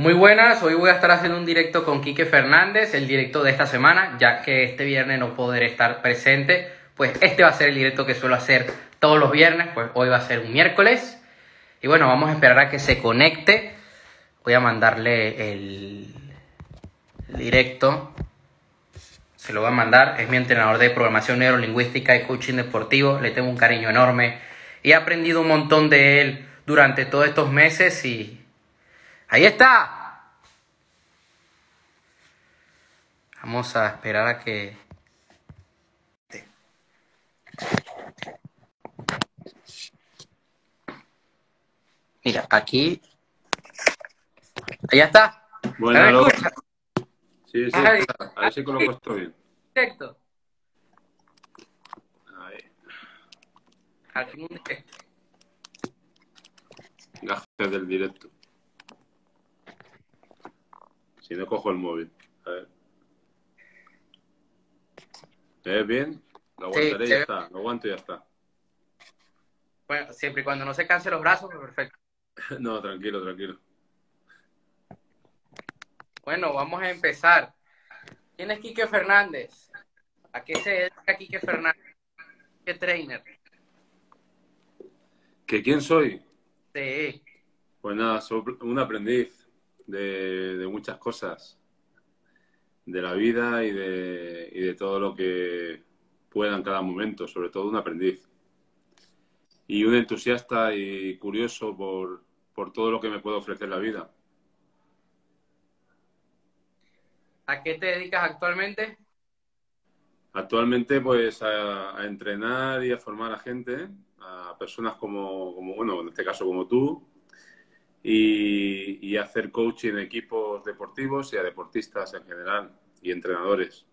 Muy buenas, hoy voy a estar haciendo un directo con Quique Fernández, el directo de esta semana, ya que este viernes no podré estar presente, pues este va a ser el directo que suelo hacer todos los viernes, pues hoy va a ser un miércoles. Y bueno, vamos a esperar a que se conecte. Voy a mandarle el directo. Se lo voy a mandar. Es mi entrenador de programación neurolingüística y coaching deportivo. Le tengo un cariño enorme. He aprendido un montón de él durante todos estos meses y Ahí está. Vamos a esperar a que... Mira, aquí... Ahí está. Bueno, Sí, sí, a ver si coloco esto bien. Perfecto. Ahí. Al fin un directo. Gajes del directo. Si no cojo el móvil. A ver. ¿Te ves bien? Lo aguantaré y ya está. Lo aguanto y ya está. Bueno, siempre y cuando no se canse los brazos, perfecto. No, tranquilo, tranquilo. Bueno, vamos a empezar. ¿Quién es Quique Fernández? ¿A qué se dedica Quique Fernández? ¿Qué trainer? ¿Que quién soy? Sí. Pues nada, soy un aprendiz de, de muchas cosas. De la vida y de, y de todo lo que pueda en cada momento. Sobre todo un aprendiz. Y un entusiasta y curioso por, por todo lo que me puede ofrecer la vida. ¿A qué te dedicas actualmente? Actualmente, pues a, a entrenar y a formar a gente, a personas como, como, bueno, en este caso como tú, y, y hacer coaching en equipos deportivos y a deportistas en general y entrenadores.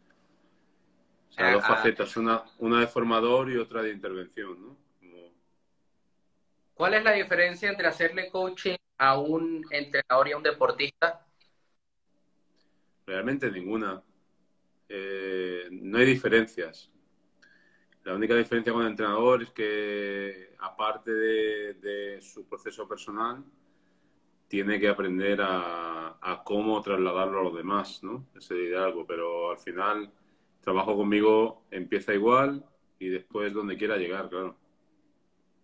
O sea, dos Ah, facetas, una, una de formador y otra de intervención, ¿no? Como- ¿Cuál es la diferencia entre hacerle coaching a un entrenador y a un deportista? realmente ninguna. Eh, no hay diferencias. La única diferencia con el entrenador es que, aparte de, de su proceso personal, tiene que aprender a, a cómo trasladarlo a los demás, ¿no? Ese liderazgo. Pero al final, trabajo conmigo empieza igual y después donde quiera llegar, claro.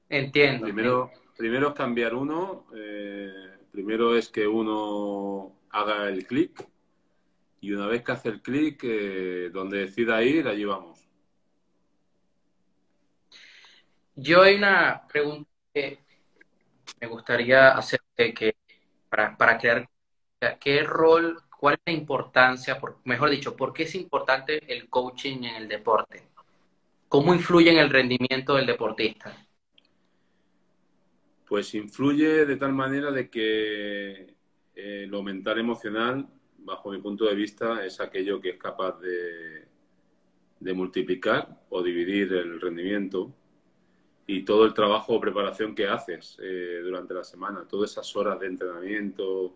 Entiendo. Primero, primero es cambiar uno, eh, primero es que uno haga el clic y una vez que hace el clic, eh, donde decida ir, allí vamos. Yo hay una pregunta que me gustaría hacerte que para, para crear qué rol, cuál es la importancia, por, mejor dicho, por qué es importante el coaching en el deporte. ¿Cómo influye en el rendimiento del deportista? Pues influye de tal manera de que eh, lo mental emocional, bajo mi punto de vista, es aquello que es capaz de, de multiplicar o dividir el rendimiento y todo el trabajo o preparación que haces eh, durante la semana, todas esas horas de entrenamiento,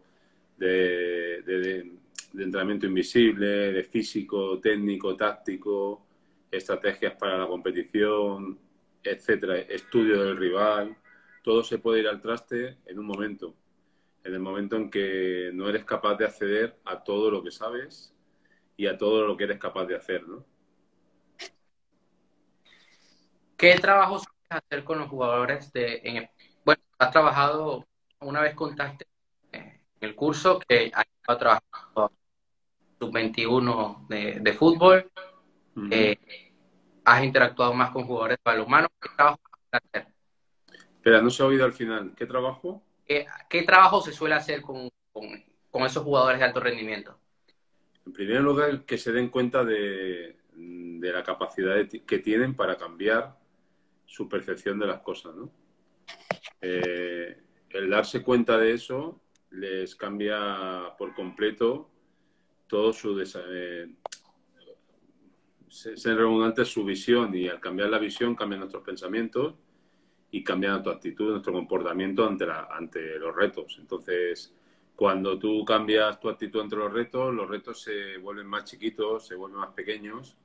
de, de- entrenamiento invisible, de físico, técnico, táctico, estrategias para la competición, etcétera, estudio del rival, todo se puede ir al traste en un momento, en el momento en que no eres capaz de acceder a todo lo que sabes y a todo lo que eres capaz de hacer, ¿no? ¿Qué trabajo sueles hacer con los jugadores de, en el- bueno, has trabajado, una vez contaste eh, en el curso que has estado trabajando sub-21 de, de fútbol, eh, has interactuado más con jugadores de balonmano, ¿qué trabajo hacer? Espera, no se ha oído al final. ¿Qué trabajo? ¿Qué, qué trabajo se suele hacer con, con, con esos jugadores de alto rendimiento? En primer lugar, que se den cuenta de, de la capacidad que tienen para cambiar su percepción de las cosas, ¿no? Eh, el darse cuenta de eso les cambia por completo todo su eh, se redundante su visión y al cambiar la visión cambian nuestros pensamientos y cambian nuestra actitud, nuestro comportamiento ante, la- ante los retos. Entonces, cuando tú cambias tu actitud ante los retos, los retos se vuelven más chiquitos, se vuelven más pequeños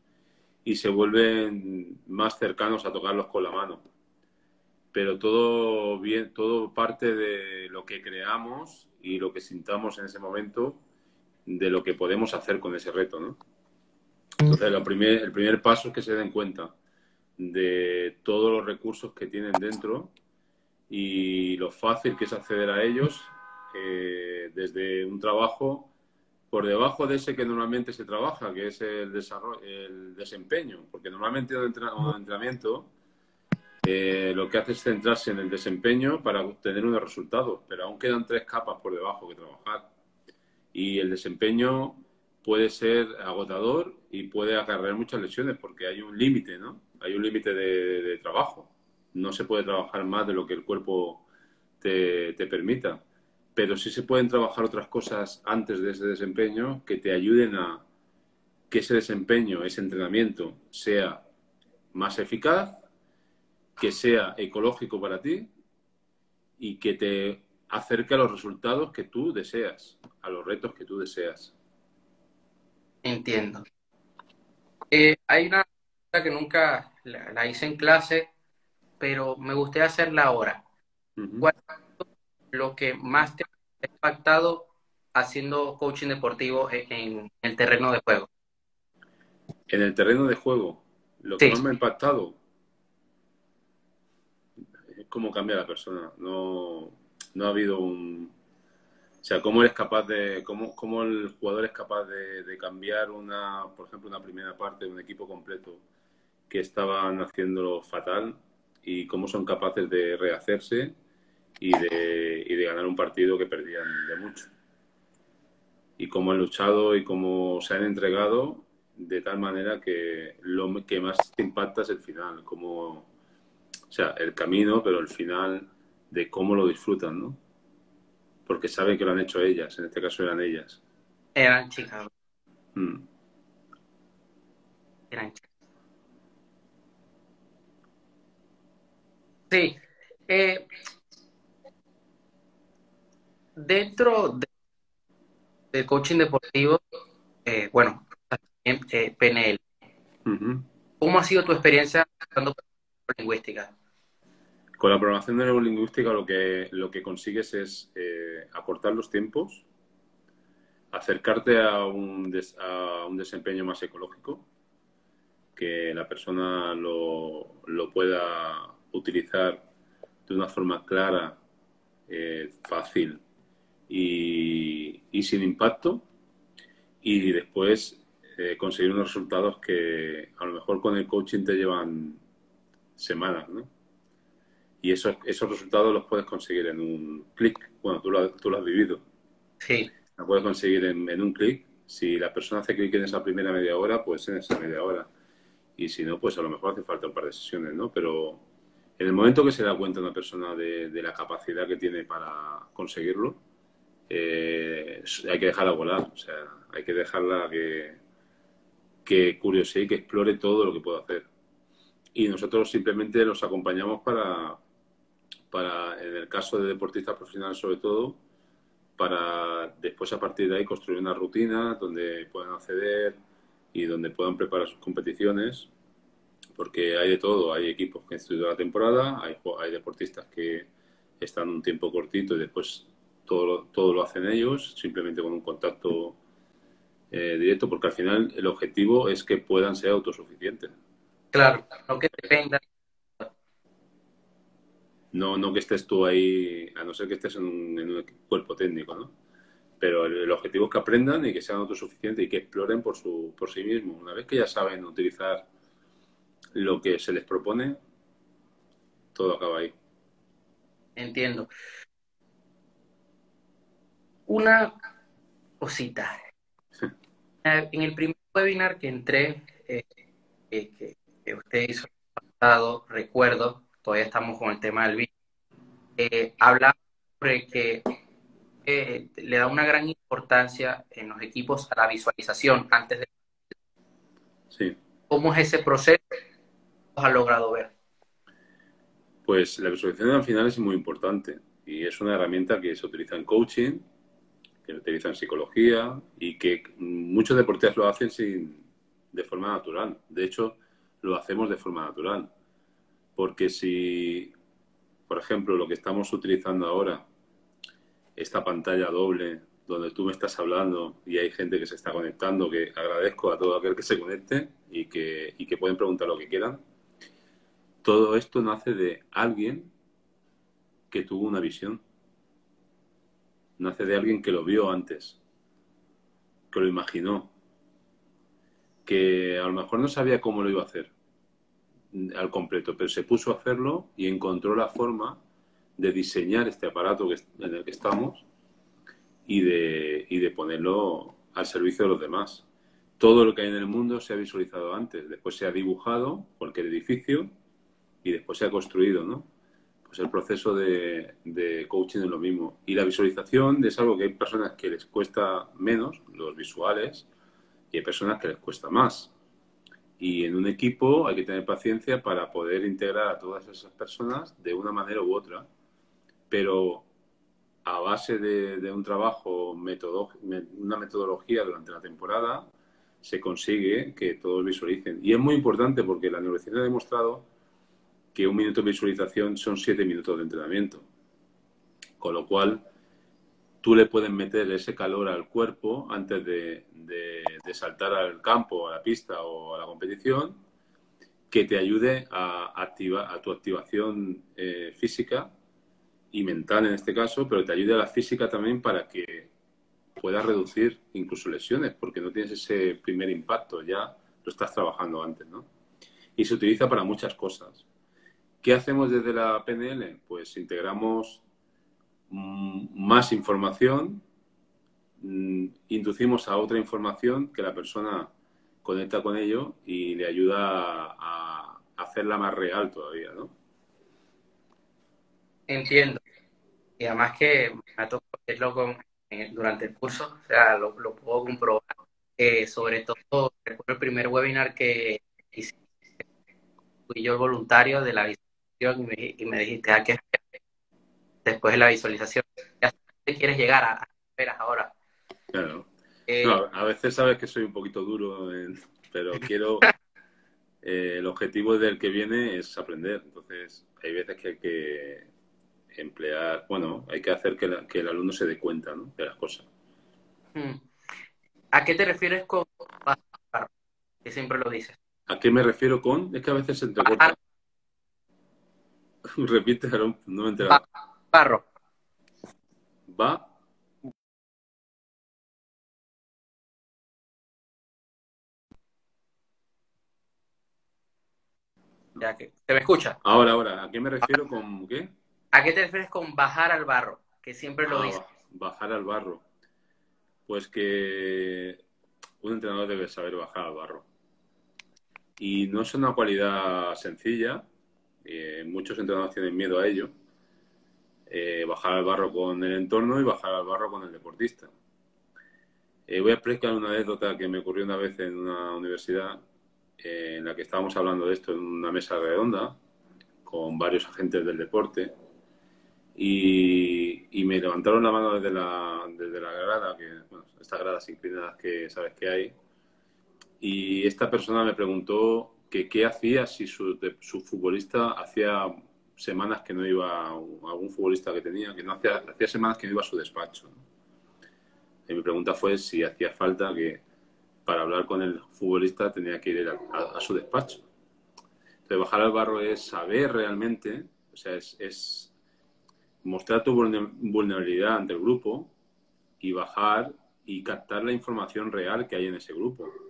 y se vuelven más cercanos a tocarlos con la mano. Pero todo bien, todo parte de lo que creamos y lo que sintamos en ese momento de lo que podemos hacer con ese reto, ¿no? Entonces, el primer, el primer paso es que se den cuenta de todos los recursos que tienen dentro y lo fácil que es acceder a ellos eh, desde un trabajo por debajo de ese que normalmente se trabaja, que es el, desarrollo, el desempeño, porque normalmente en un entrenamiento eh, lo que hace es centrarse en el desempeño para obtener unos resultados, pero aún quedan tres capas por debajo que trabajar. Y el desempeño puede ser agotador y puede acarrear muchas lesiones porque hay un límite, ¿no? Hay un límite de, trabajo. No se puede trabajar más de lo que el cuerpo te, te permita pero sí se pueden trabajar otras cosas antes de ese desempeño que te ayuden a que ese desempeño, ese entrenamiento sea más eficaz, que sea ecológico para ti y que te acerque a los resultados que tú deseas, a los retos que tú deseas. Entiendo. Eh, hay una pregunta que nunca la, hice en clase, pero me gustaría hacerla ahora. ¿Cuál es lo que más te impactado haciendo coaching deportivo en, el terreno de juego? En el terreno de juego, lo que más me ha impactado es cómo cambia la persona. No, no ha habido un. O sea, cómo eres capaz de. Cómo, cómo el jugador es capaz de, de, cambiar una, por ejemplo, una primera parte de un equipo completo que estaban haciéndolo fatal y cómo son capaces de rehacerse y de, y de ganar un partido que perdían de mucho. Y cómo han luchado y cómo se han entregado de tal manera que lo que más te impacta es el final, como, o sea, el camino, pero el final de cómo lo disfrutan, ¿no? Porque saben que lo han hecho ellas, en este caso eran ellas. Eran chicas. Mm. Eran chicas. Sí. Eh, dentro del coaching deportivo, eh, bueno, eh, PNL, ¿cómo ha sido tu experiencia con lingüística? Con la programación de neurolingüística lo que, lo que consigues es eh, acortar los tiempos, acercarte a un, a un desempeño más ecológico, que la persona lo, lo pueda utilizar de una forma clara, fácil y, sin impacto y después eh, conseguir unos resultados que a lo mejor con el coaching te llevan semanas, ¿no? Y esos, esos resultados los puedes conseguir en un clic. Bueno, tú lo, tú lo has vivido. Sí. Lo puedes conseguir en, en un clic. Si la persona hace clic en esa primera media hora, pues en esa media hora. Y si no, pues a lo mejor hace falta un par de sesiones, ¿no? Pero en el momento que se da cuenta una persona de, de la capacidad que tiene para conseguirlo, eh, hay que dejarla volar, o sea, hay que dejarla que, que curiosee que explore todo lo que pueda hacer. Y nosotros simplemente los acompañamos para, para, en el caso de deportistas profesionales sobre todo, para después a partir de ahí construir una rutina donde puedan acceder y donde puedan preparar sus competiciones, porque hay de todo, hay equipos que estudian la temporada, hay, hay deportistas que están un tiempo cortito y después todo, todo lo hacen ellos, simplemente con un contacto eh, directo, porque al final el objetivo es que puedan ser autosuficientes. Claro, no que dependan. No, no que estés tú ahí, a no ser que estés en un, cuerpo técnico, ¿no? Pero el, el, objetivo es que aprendan y que sean autosuficientes y que exploren por, su, por sí mismos. Una vez que ya saben utilizar lo que se les propone, todo acaba ahí. Entiendo una cosita. En el primer webinar que entré, eh, que, usted hizo pasado, recuerdo, todavía estamos con el tema del virus, eh, hablaba sobre que eh, le da una gran importancia en los equipos a la visualización antes de... Sí. ¿Cómo es ese proceso? ¿Lo has logrado ver? Pues la visualización al final es muy importante y es una herramienta que se utiliza en coaching que utilizan psicología y que muchos deportistas lo hacen sin, de forma natural. De hecho, lo hacemos de forma natural. Porque si, por ejemplo, lo que estamos utilizando ahora esta pantalla doble donde tú me estás hablando y hay gente que se está conectando, que agradezco a todo aquel que se conecte y que, y que pueden preguntar lo que quieran. Todo esto nace de alguien que tuvo una visión. Nace de alguien que lo vio antes, que lo imaginó, que a lo mejor no sabía cómo lo iba a hacer al completo, pero se puso a hacerlo y encontró la forma de diseñar este aparato en el que estamos y de, y de ponerlo al servicio de los demás. Todo lo que hay en el mundo se ha visualizado antes, después se ha dibujado cualquier edificio y después se ha construido, ¿no? Pues el proceso de, coaching es lo mismo. Y la visualización es algo que hay personas que les cuesta menos, los visuales, y hay personas que les cuesta más. Y en un equipo hay que tener paciencia para poder integrar a todas esas personas de una manera u otra. Pero a base de, un trabajo, una metodología durante la temporada, se consigue que todos visualicen. Y es muy importante porque la neurociencia ha demostrado que un minuto de visualización son siete minutos de entrenamiento. Con lo cual, tú le puedes meter ese calor al cuerpo antes de, saltar al campo, a la pista o a la competición, que te ayude a, a tu activación eh, física y mental en este caso, pero te ayude a la física también para que puedas reducir incluso lesiones, porque no tienes ese primer impacto, ya lo estás trabajando antes, ¿no? Y se utiliza para muchas cosas. ¿Qué hacemos desde la PNL? Pues integramos mm, más información, mm, inducimos a otra información que la persona conecta con ello y le ayuda a hacerla más real todavía, ¿no? Entiendo. Y además que me ha tocado verlo durante el curso, o sea, lo, puedo comprobar. sobre todo, recuerdo el primer webinar que hice, fui yo el voluntario de la visualización y me, dijiste, ¿a ah, qué después de la visualización? ¿A qué quieres llegar? ¿A, esperas ahora? Claro. Eh, a veces sabes que soy un poquito duro, pero quiero... Eh, el objetivo del que viene es aprender. Entonces, hay veces que hay que emplear, bueno, hay que hacer que, el alumno se dé cuenta de las cosas. Hmm. ¿A qué te refieres con? Que siempre lo dices. ¿A qué me refiero con? Es que a veces se entrecorta. Repite, no me he enterado. Barro. Va. Ya que, ¿Se me escucha? Ahora, ahora, ¿a qué me refiero con qué? ¿A qué te refieres con bajar al barro? Que siempre lo ah, dices. Bajar al barro. Pues que un entrenador debe saber bajar al barro. Y no es una cualidad sencilla. Eh, muchos entrenadores tienen miedo a ello. Eh, bajar al barro con el entorno y bajar al barro con el deportista. Eh, voy a explicar una anécdota que me ocurrió una vez en una universidad en la que estábamos hablando de esto en una mesa redonda con varios agentes del deporte y, me levantaron la mano desde la, desde la grada, que, estas gradas inclinadas que sabes que hay, y esta persona me preguntó que qué hacía si su, futbolista hacía semanas que no iba, algún futbolista que tenía, que no hacía, hacía semanas que no iba a su despacho. Y mi pregunta fue si hacía falta que para hablar con el futbolista tenía que ir a, su despacho. Entonces, bajar al barro es saber realmente, o sea, es mostrar tu vulnerabilidad ante el grupo y bajar y captar la información real que hay en ese grupo.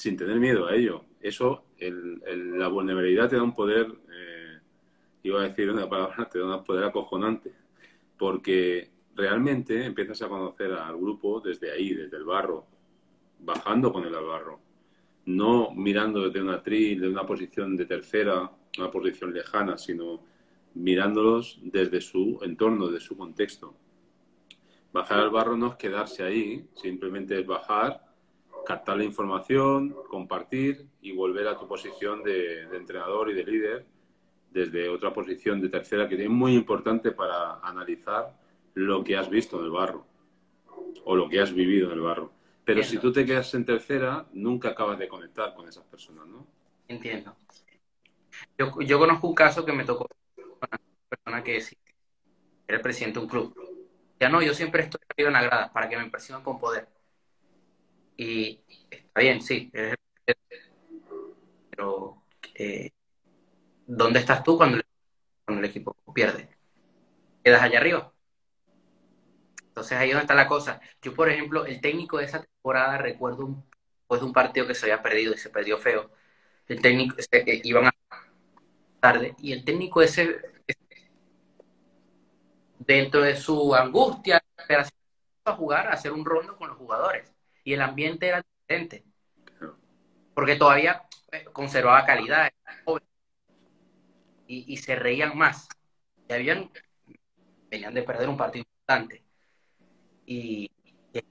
Sin tener miedo a ello. Eso, la vulnerabilidad te da un poder, eh, iba a decir una palabra, te da un poder acojonante. Porque realmente empiezas a conocer al grupo desde ahí, desde el barro, bajando con el barro. No mirando desde una tril, de una posición de tercera, una posición lejana, sino mirándolos desde su entorno, de su contexto. Bajar al barro no es quedarse ahí, simplemente es bajar, captar la información, compartir y volver a tu posición de, entrenador y de líder desde otra posición de tercera que es muy importante para analizar lo que has visto en el barro o lo que has vivido en el barro. Pero si tú te quedas en tercera, nunca acabas de conectar con esas personas, ¿no? Entiendo. Yo, yo conozco un caso que me tocó una persona que sí, era el presidente de un club. Ya no, yo siempre estoy arriba en la grada para que me perciban con poder. Y está bien, sí, pero eh, ¿dónde estás tú cuando, cuando el equipo pierde? ¿Quedas allá arriba? Entonces ahí es donde está la cosa. Yo, por ejemplo, el técnico de esa temporada, recuerdo un, de un partido que se había perdido y se perdió feo. El técnico, se, eh, iban a tarde, y el técnico ese, dentro de su angustia, a jugar, a hacer un rondo con los jugadores. Y el ambiente era diferente. Porque todavía eh, conservaba calidad. Y, y se reían más. Y habían, venían de perder un partido importante. Y,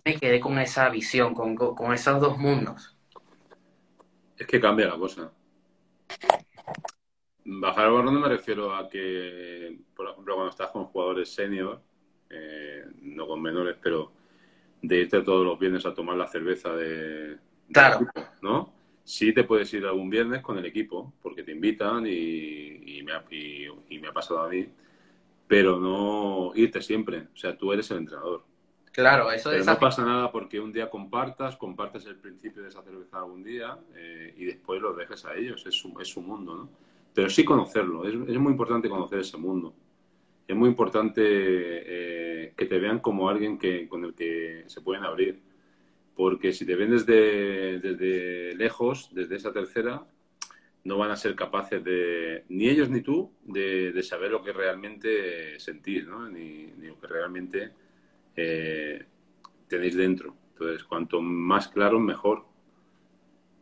me quedé con esa visión, con, con esos dos mundos. Es que cambia la cosa. Bajar al balón me refiero a que, por ejemplo, cuando estás con jugadores senior, eh, no con menores, pero de irte todos los viernes a tomar la cerveza de, claro. ¿no? Sí te puedes ir algún viernes con el equipo, porque te invitan y, me ha, y, me ha pasado a mí, pero no irte siempre. O sea, tú eres el entrenador. Claro, eso Pero no pasa nada porque un día compartas, compartes el principio de esa cerveza algún día eh, y después lo dejes a ellos. Es su, es su mundo, ¿no? Pero sí conocerlo. Es, es muy importante conocer ese mundo. Es muy importante eh, que te vean como alguien que, con el que se pueden abrir. Porque si te ven desde, desde lejos, desde esa tercera, no van a ser capaces de, ni ellos ni tú, de, de saber lo que realmente sentís, ¿no? ni, lo que realmente eh, tenéis dentro. Entonces, cuanto más claro, mejor.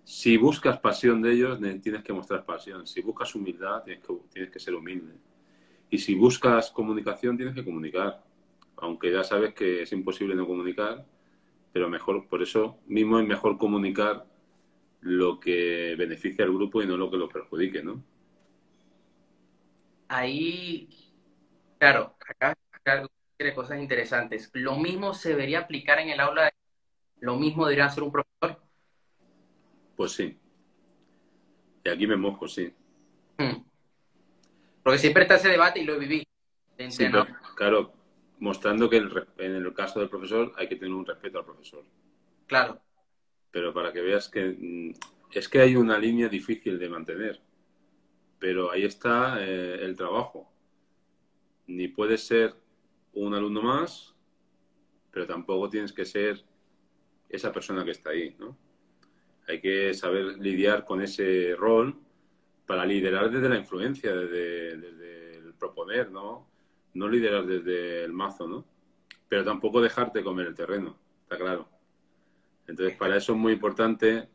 Si buscas pasión de ellos, tienes que mostrar pasión. Si buscas humildad, tienes que, tienes que ser humilde. Y si buscas comunicación, tienes que comunicar. Aunque ya sabes que es imposible no comunicar, pero mejor, por eso mismo es mejor comunicar lo que beneficia al grupo y no lo que lo perjudique, ¿no? Ahí, claro, acá de cosas interesantes. Lo mismo se debería aplicar en el aula, lo mismo debería hacer un profesor. Pues sí. Y aquí me mojo, sí. Porque siempre está ese debate y lo viví. claro, mostrando que en el caso del profesor hay que tener un respeto al profesor. Claro. Pero para que veas que mm, es que hay una línea difícil de mantener. Pero ahí está eh, el trabajo. Ni puede ser un alumno más, pero tampoco tienes que ser esa persona que está ahí, ¿no? Hay que saber lidiar con ese rol para liderar desde la influencia, desde, el proponer, ¿no? No liderar desde el mazo, ¿no? Pero tampoco dejarte comer el terreno, está claro. Entonces, para eso es muy importante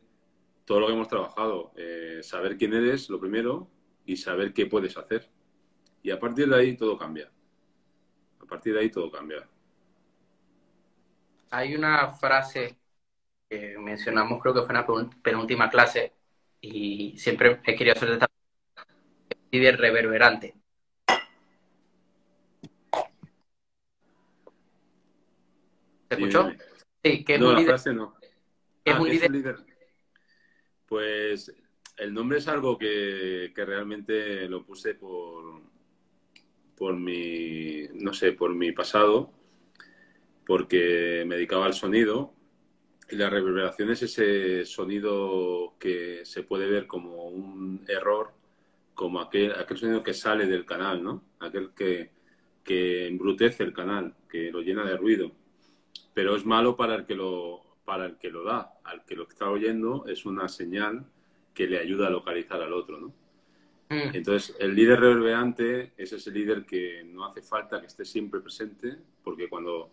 todo lo que hemos trabajado, eh, saber quién eres, lo primero, y saber qué puedes hacer. Y a partir de ahí todo cambia partir de ahí todo cambia. Hay una frase que mencionamos, creo que fue en la penúltima clase, y siempre he querido hacer esta líder reverberante. ¿Se escuchó? Sí, que es un líder. no. es, ah, un, líder? Pues el nombre es algo que, que realmente lo puse por, por mi, no sé, por mi pasado, porque me dedicaba al sonido la reverberación es ese sonido que se puede ver como un error, como aquel, aquel sonido que sale del canal, ¿no? Aquel que, que embrutece el canal, que lo llena de ruido. Pero es malo para el que lo, para el que lo da. Al que lo está oyendo es una señal que le ayuda a localizar al otro, ¿no? Mm. Entonces, el líder reverberante es ese líder que no hace falta que esté siempre presente, porque cuando,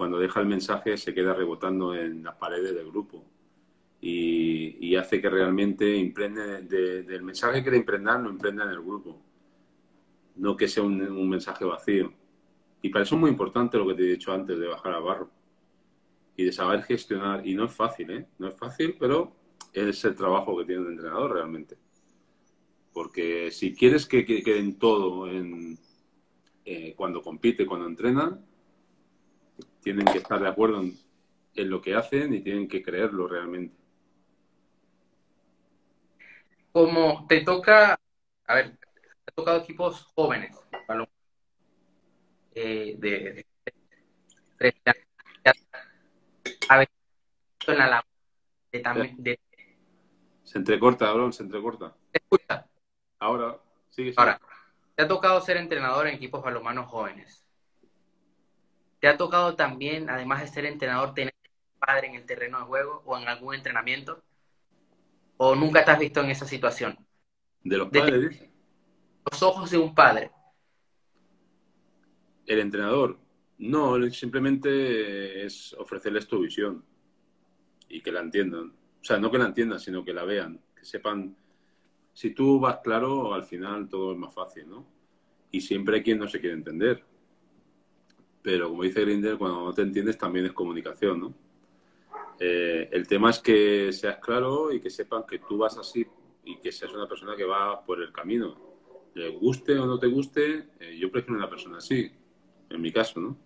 cuando deja el mensaje se queda rebotando en las paredes del grupo y, hace que realmente imprende, del mensaje que quiere impregnar, lo imprenda en el grupo, no que sea un, mensaje vacío. Y para eso es muy importante lo que te he dicho antes de bajar a barro y de saber gestionar. Y no es fácil, ¿eh? No es fácil, pero es el trabajo que tiene un entrenador realmente. Porque si quieres que queden todo en, eh, cuando compite, cuando entrenan, tienen que estar de acuerdo en, lo que hacen y tienen que creerlo realmente. Como te toca, a ver, te ha tocado equipos jóvenes, eh, de, de, a veces en la labor de también de, Se entrecorta, Aaron, se entrecorta. escucha, Ahora, sigue. sigue. Ahora, te ha tocado ser entrenador en equipos balonmanos jóvenes. ¿Te ha tocado también, además de ser entrenador, tener un padre en el terreno de juego o en algún entrenamiento? ¿O nunca te has visto en esa situación? De los padres. Los ojos de un padre. El entrenador, no, simplemente es ofrecerles tu visión y que la entiendan. O sea, no que la entiendan, sino que la vean, que sepan. Si tú vas claro, al final todo es más fácil, ¿no? Y siempre hay quien no se quiere entender. Pero como dice Grinder, cuando no te entiendes también es comunicación, ¿no? Eh, el tema es que seas claro y que sepan que tú vas así y que seas una persona que va por el camino. Le guste o no te guste, eh, yo prefiero una persona así, en mi caso, ¿no?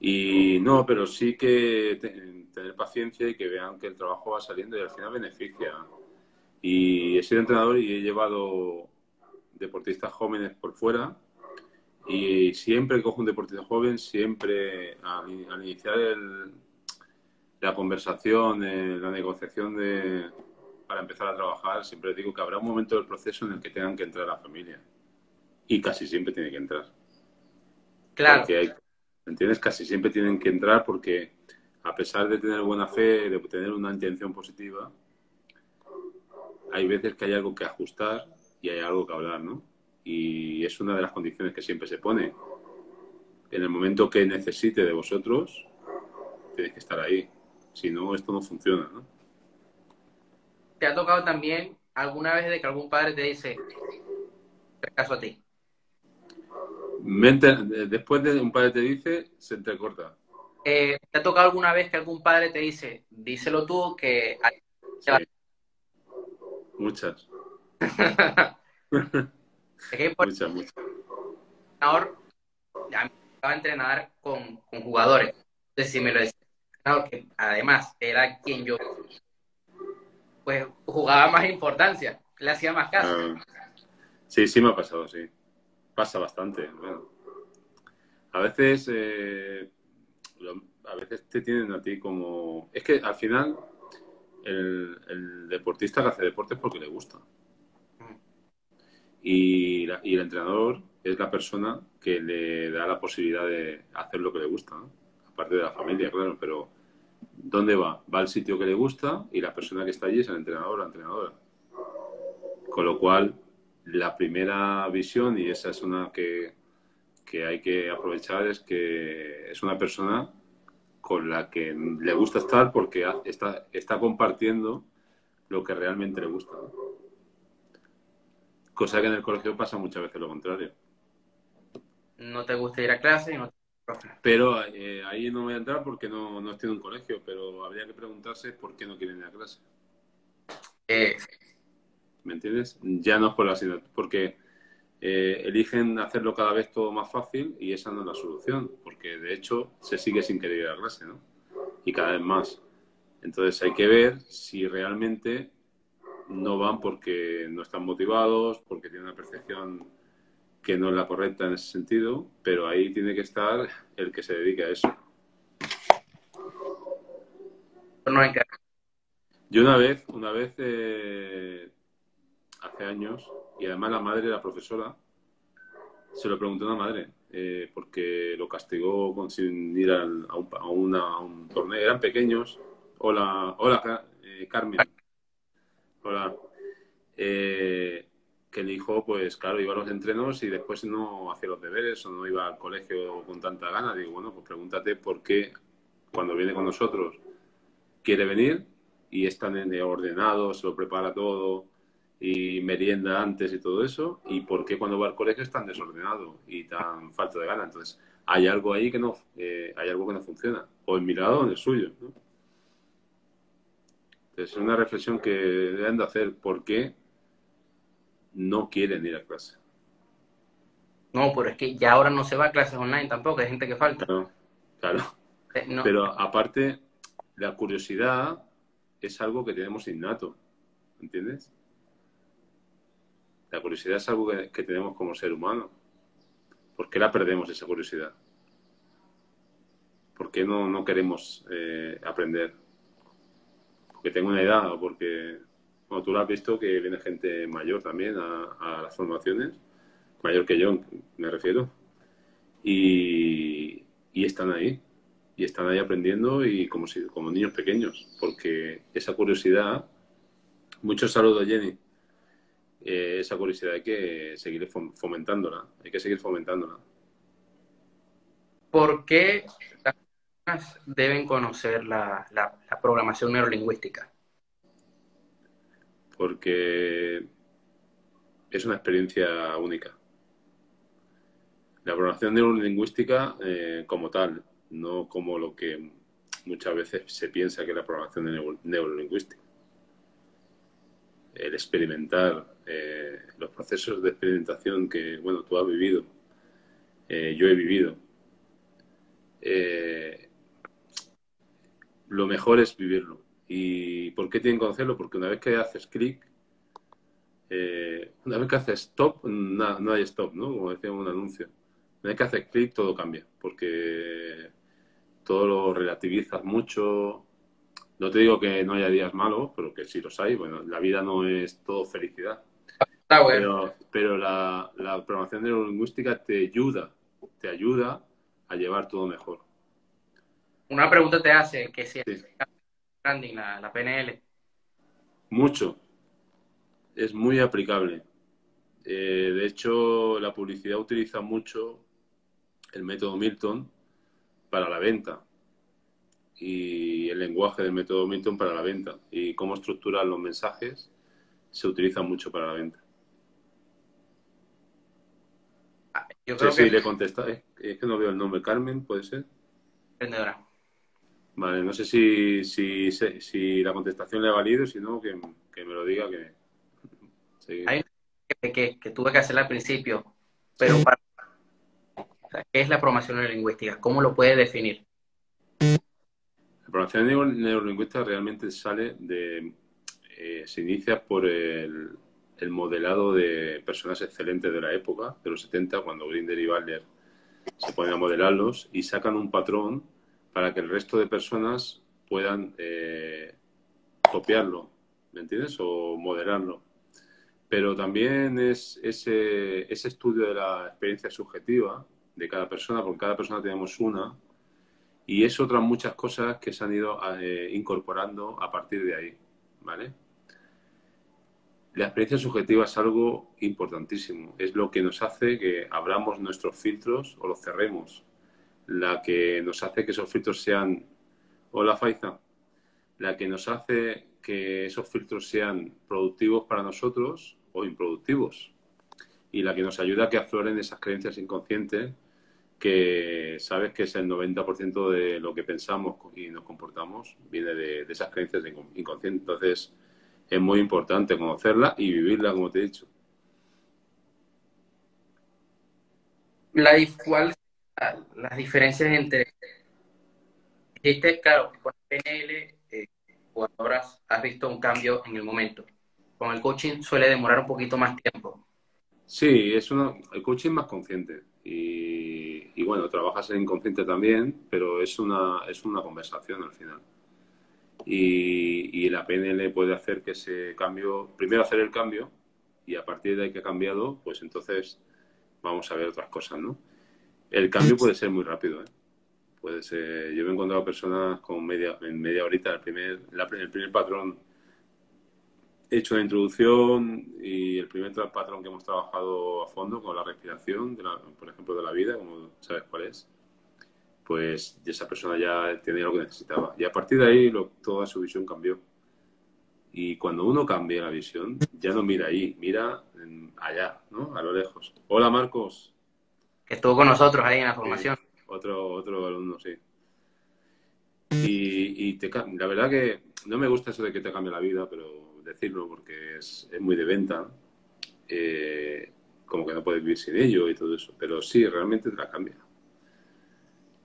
Y no, pero sí que te- tener paciencia y que vean que el trabajo va saliendo y al final beneficia. Y he sido entrenador y he llevado deportistas jóvenes por fuera y siempre cojo un deportista joven, siempre al, al iniciar el- la conversación, eh, la negociación de, para empezar a trabajar, siempre digo que habrá un momento del proceso en el que tengan que entrar la familia. Y casi siempre tiene que entrar. Claro, hay, ¿entiendes? Casi siempre tienen que entrar porque a pesar de tener buena fe, de tener una intención positiva, hay veces que hay algo que ajustar y hay algo que hablar, ¿no? Y es una de las condiciones que siempre se pone. En el momento que necesite de vosotros, tenéis que estar ahí. Si no, esto no funciona, ¿no? ¿te ha tocado también alguna vez de que algún padre te dice, caso a ti? Después de un padre te dice, se entrecorta. Eh, ¿Te ha tocado alguna vez que algún padre te dice, díselo tú, que Sí. Muchas, que por muchas, muchas. entrenador, a mí me tocaba entrenar con, con jugadores. Entonces, si me lo decía el entrenador, que además era quien yo, pues jugaba más importancia, le hacía más caso. Ah, sí, sí me ha pasado, sí. Pasa bastante. bueno. A veces, eh, lo- a veces te tienen a ti como... Es que al final el, el deportista que hace deporte es porque le gusta. Y, la- y el entrenador es la persona que le da la posibilidad de hacer lo que le gusta. Aparte de la familia, claro, pero ¿dónde va? Va al sitio que le gusta y la persona que está allí es el entrenador o la entrenadora. Con lo cual, la primera visión, y esa es una que, que hay que aprovechar, es que es una persona con la que le gusta estar porque está, está compartiendo lo que realmente le gusta. Cosa que en el colegio pasa muchas veces lo contrario. No te gusta ir a clase y no te. Pero eh, ahí no voy a entrar porque no, no estoy en un colegio, pero habría que preguntarse por qué no quieren ir a clase. Eh, ¿Me entiendes? Ya no es por la asignatura, porque eh, eligen hacerlo cada vez todo más fácil y esa no es la solución, porque de hecho se sigue sin querer ir a clase, ¿no? Y cada vez más. Entonces hay que ver si realmente no van porque no están motivados, porque tienen una percepción que no es la correcta en ese sentido, pero ahí tiene que estar el que se dedique a eso. no hay que- Yo una vez, una vez, eh, hace años, y además la madre, la profesora, se lo preguntó a una madre, eh, porque lo castigó con, sin ir a, un, a una- a un torneo. Eran pequeños. Hola, hola, eh, Carmen. Hola. Eh, que el hijo, pues claro, iba a los entrenos y después no hacía los deberes o no iba al colegio con tanta gana. Digo, bueno, pues pregúntate por qué cuando viene con nosotros quiere venir y es tan ordenado, se lo prepara todo y merienda antes y todo eso, y por qué cuando va al colegio es tan desordenado y tan falto de gana. Entonces, hay algo ahí que no, eh, hay algo que no funciona, o en mi lado o en el suyo. ¿no? Es una reflexión que deben de hacer, ¿por qué no quieren ir a clase? No, pero es que ya ahora no se va a clases online tampoco, hay gente que falta. Claro, claro. Eh, no. Pero aparte, la curiosidad es algo que tenemos innato, ¿entiendes? La curiosidad es algo que, que tenemos como ser humano. ¿Por qué la perdemos esa curiosidad? ¿Por qué no, no queremos eh, aprender? ¿Porque tengo una edad porque... Bueno, tú lo has visto que viene gente mayor también a, las formaciones, mayor que yo, me refiero, y, y están ahí y están ahí aprendiendo y como, si, como niños pequeños, porque esa curiosidad, muchos saludos Jenny, eh, esa curiosidad hay que seguir fomentándola, hay que seguir fomentándola. ¿Por qué deben conocer la, la, programación neurolingüística? Porque es una experiencia única. La programación neurolingüística eh, como tal, no como lo que muchas veces se piensa que es la programación neurolingüística. El experimentar, eh, los procesos de experimentación que, bueno, tú has vivido, eh, yo he vivido. Eh, lo mejor es vivirlo. ¿Y por qué tienen que conocerlo? Porque una vez que haces clic, una vez que haces stop, no, no hay stop, ¿no? Como decía un anuncio. Una vez que haces clic, todo cambia. Porque todo lo relativizas mucho. No te digo que no haya días malos, pero que sí los hay. Bueno, la vida no es todo felicidad. Bueno. Pero, pero la, la, programación neurolingüística te ayuda, te ayuda a llevar todo mejor. Una pregunta te hace, que si sí. branding, la, la PNL. Mucho. Es muy aplicable. Eh, de hecho, la publicidad utiliza mucho el método Milton para la venta y el lenguaje del método Milton para la venta y cómo estructurar los mensajes se utiliza mucho para la venta. Yo creo sí, que... sí, le contesta. Es, es, que no veo el nombre. Carmen, ¿puede ser? Vendedora. Vale, no sé si, si, si la contestación le ha valido, si no, que, que me lo diga. que sí. Hay que, que, que, tuve que hacer al principio, pero para ¿Qué es la programación neurolingüística? ¿Cómo lo puede definir? La programación neurolingüística realmente sale de... Eh, se inicia por el, el, modelado de personas excelentes de la época, de los 70, cuando Grinder y Butler se ponen a modelarlos y sacan un patrón para que el resto de personas puedan eh, copiarlo, ¿me entiendes? O modelarlo. Pero también es ese, ese estudio de la experiencia subjetiva de cada persona, porque cada persona tenemos una, y es otras muchas cosas que se han ido eh, incorporando a partir de ahí, ¿vale? La experiencia subjetiva es algo importantísimo, es lo que nos hace que abramos nuestros filtros o los cerremos, la que nos hace que esos filtros sean, hola Faiza, la que nos hace que esos filtros sean productivos para nosotros o improductivos y la que nos ayuda a que afloren esas creencias inconscientes que sabes que es el 90% de lo que pensamos y nos comportamos viene de, de esas creencias inconscientes. Entonces, es muy importante conocerla y vivirla, como te he dicho. La, ¿Cuáles las diferencias entre... Dijiste, claro, con PNL, eh, ahora has visto un cambio en el momento. Con el coaching suele demorar un poquito más tiempo. Sí, es uno, el coaching más consciente y, y, bueno, trabajas en inconsciente también, pero es una, es una conversación al final. Y, y, la PNL puede hacer que ese cambio, primero hacer el cambio y a partir de ahí que ha cambiado, pues entonces vamos a ver otras cosas, ¿no? El cambio puede ser muy rápido, ¿eh? Puede ser, yo me he encontrado personas con media, en media horita, el primer, la, el primer patrón He hecho la introducción y el primer patrón que hemos trabajado a fondo con la respiración, de la, por ejemplo, de la vida, como sabes cuál es, pues esa persona ya tenía lo que necesitaba. Y a partir de ahí lo, toda su visión cambió. Y cuando uno cambia la visión, ya no mira ahí, mira allá, ¿no? A lo lejos. Hola, Marcos. Estuvo con nosotros ahí en la formación. Sí, otro, otro alumno, sí. Y, y te, la verdad que no me gusta eso de que te cambie la vida, pero decirlo porque es, es muy de venta, eh, como que no puedes vivir sin ello y todo eso, pero sí, realmente te la cambia,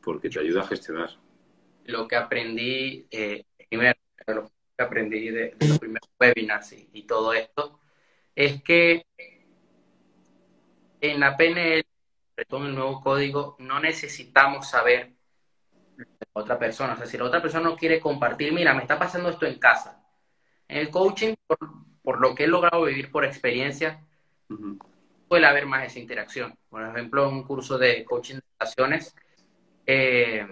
porque te ayuda a gestionar. Lo que aprendí, eh, primero, lo que aprendí de, de los primeros webinars y, y, todo esto, es que en la PNL, en el nuevo código, no necesitamos saber otra persona. O sea, si la otra persona no quiere compartir, mira, me está pasando esto en casa. En el coaching, por, lo que he logrado vivir por experiencia, puede haber más esa interacción. Por ejemplo, en un curso de coaching de relaciones, eh,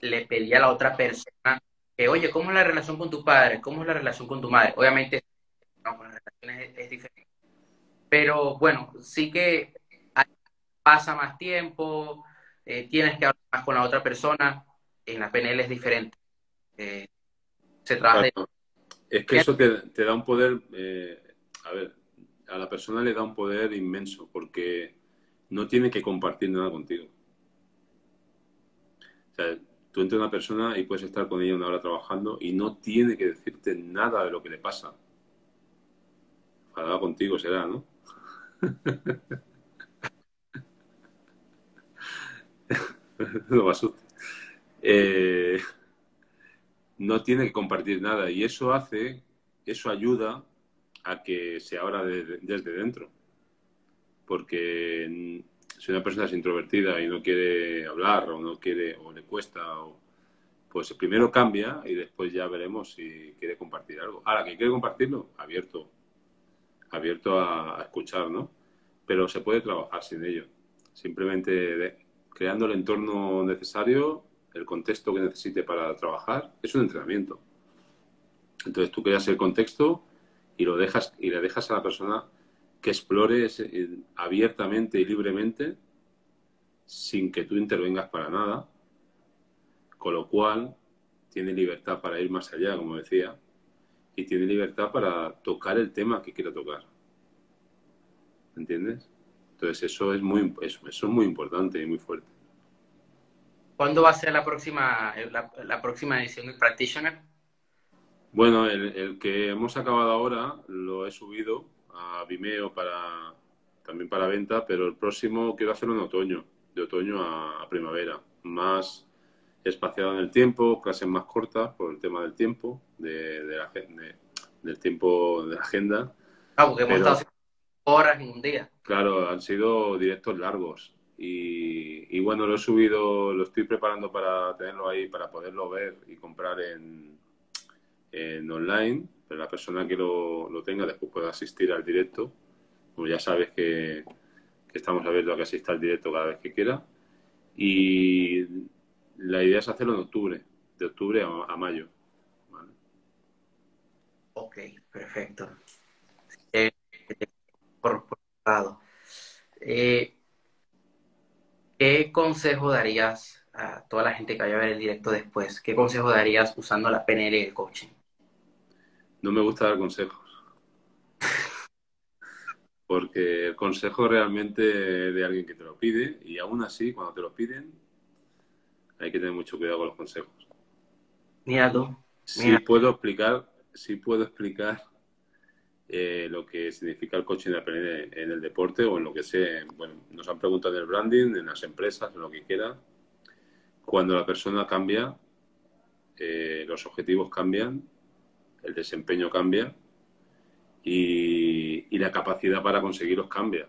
le pedí a la otra persona que, oye, ¿cómo es la relación con tu padre? ¿Cómo es la relación con tu madre? Obviamente, no, con las relaciones es, diferente. Pero bueno, sí que pasa más tiempo, eh, tienes que hablar más con la otra persona, en la PNL es diferente. Eh, se trabaja Es que eso te, da un poder, eh, a ver, a la persona le da un poder inmenso porque no tiene que compartir nada contigo. O sea, tú entras una persona y puedes estar con ella una hora trabajando y no tiene que decirte nada de lo que le pasa. Enfadada contigo será, ¿no? no me eh, no tiene que compartir nada y eso hace, eso ayuda a que se abra desde dentro. Porque si una persona es introvertida y no quiere hablar o no quiere o le cuesta, pues primero cambia y después ya veremos si quiere compartir algo. Ahora, que quiere compartirlo, abierto, abierto a, escuchar, ¿no? Pero se puede trabajar sin ello. Simplemente creando el entorno necesario, el contexto que necesite para trabajar, es un entrenamiento. Entonces tú creas el contexto y lo dejas y le dejas a la persona que explore eh, abiertamente y libremente sin que tú intervengas para nada, con lo cual tiene libertad para ir más allá, como decía, y tiene libertad para tocar el tema que quiera tocar. ¿Entiendes? Entonces eso es muy, eso, es muy importante y muy fuerte. ¿Cuándo va a ser la próxima, la, próxima edición de Practitioner? Bueno, el, el, que hemos acabado ahora lo he subido a Vimeo para también para venta, pero el próximo quiero hacerlo en otoño, de otoño a, primavera, más espaciado en el tiempo, clases más cortas por el tema del tiempo, de, la, del tiempo de la agenda. Ah, porque hemos estado horas en un día. Claro, han sido directos largos. Y, y, bueno, lo he subido, lo estoy preparando para tenerlo ahí, para poderlo ver y comprar en, en online pero la persona que lo, lo tenga después puede asistir al directo. Como ya sabes que, estamos abiertos a que asista al directo cada vez que quiera. Y la idea es hacerlo en octubre, de octubre a, mayo. Ok, perfecto. Eh, por, por lado, eh, ¿qué consejo darías a toda la gente que vaya a ver el directo después? ¿Qué consejo darías usando la PNL y el coaching? No me gusta dar consejos. Porque el consejo realmente de alguien que te lo pide y aún así, cuando te lo piden, hay que tener mucho cuidado con los consejos. Mira tú. Sí puedo explicar, sí puedo explicar eh, lo que significa el coaching en el deporte o en lo que sea. Bueno, nos han preguntado en el branding, en las empresas, en lo que quiera. Cuando la persona cambia, eh, los objetivos cambian el desempeño cambia y, la capacidad para conseguirlos cambia.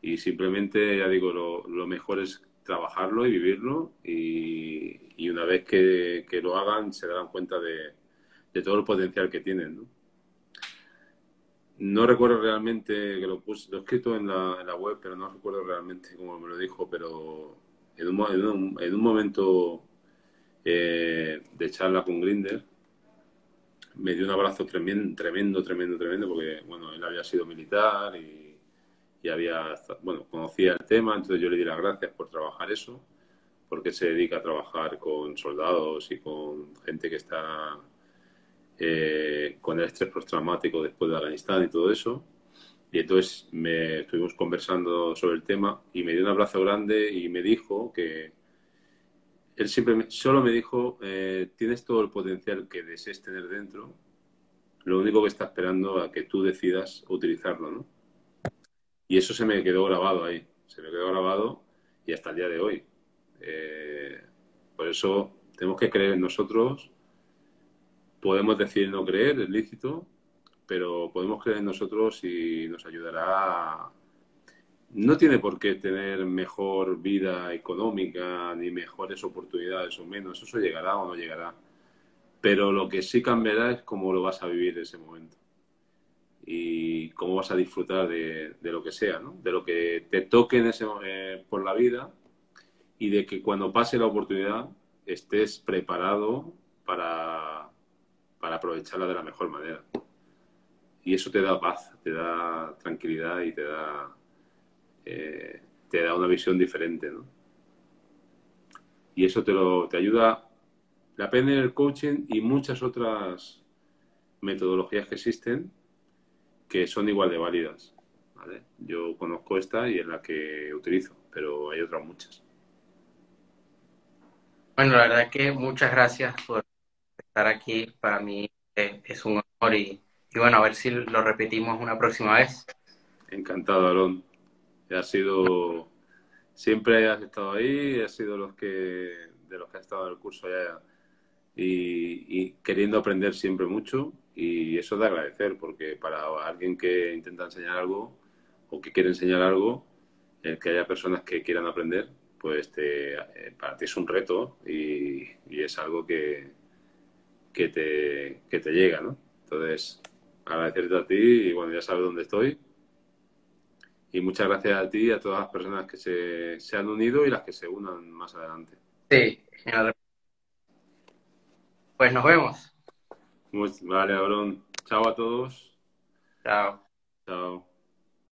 Y simplemente, ya digo, lo, mejor es trabajarlo y vivirlo y, una vez que, lo hagan se darán cuenta de, todo el potencial que tienen. ¿no? recuerdo realmente que lo puse, lo he escrito en la, web, pero no recuerdo realmente cómo me lo dijo, pero en un, en un, momento eh, de charla con Grinder, me dio un abrazo tremendo, tremendo, tremendo, tremendo, porque, bueno, él había sido militar y, había, bueno, conocía el tema, entonces yo le di las gracias por trabajar eso, porque se dedica a trabajar con soldados y con gente que está eh, con el estrés postraumático después de Afganistán y todo eso. Y entonces me estuvimos conversando sobre el tema y me dio un abrazo grande y me dijo que, él siempre solo me dijo, eh, tienes todo el potencial que desees tener dentro, lo único que está esperando a que tú decidas utilizarlo, ¿no? Y eso se me quedó grabado ahí, se me quedó grabado y hasta el día de hoy. Eh, por eso tenemos que creer en nosotros, podemos decir no creer, es lícito, pero podemos creer en nosotros y nos ayudará no tiene por qué tener mejor vida económica ni mejores oportunidades o menos. Eso llegará o no llegará. Pero lo que sí cambiará es cómo lo vas a vivir ese momento y cómo vas a disfrutar de, lo que sea, de lo que te toque eh, por la vida y de que cuando pase la oportunidad estés preparado para, para aprovecharla de la mejor manera. Y eso te da paz, te da tranquilidad y te da, eh, te da una visión diferente. ¿no? Y eso te, lo, te ayuda, la PNL, el coaching y muchas otras metodologías que existen que son igual de válidas. Yo conozco esta y es la que utilizo, pero hay otras muchas. Bueno, la verdad que muchas gracias por estar aquí. Para mí es un honor y, bueno, a ver si lo repetimos una próxima vez. Encantado, Alon. Has sido, siempre has estado ahí, has sido los que, de los que has estado en el curso y, y queriendo aprender siempre mucho y eso es de agradecer, porque para alguien que intenta enseñar algo o que quiere enseñar algo, el que haya personas que quieran aprender, pues te, eh, para ti es un reto y, es algo que, que, te, que te llega, ¿no? Entonces, agradecerte a ti y bueno, ya sabes dónde estoy. Y muchas gracias a ti y a todas las personas que se, se han unido y las que se unan más adelante. Sí, pues nos vemos. Vale, Abrón. Chao a todos. Chao. Chao.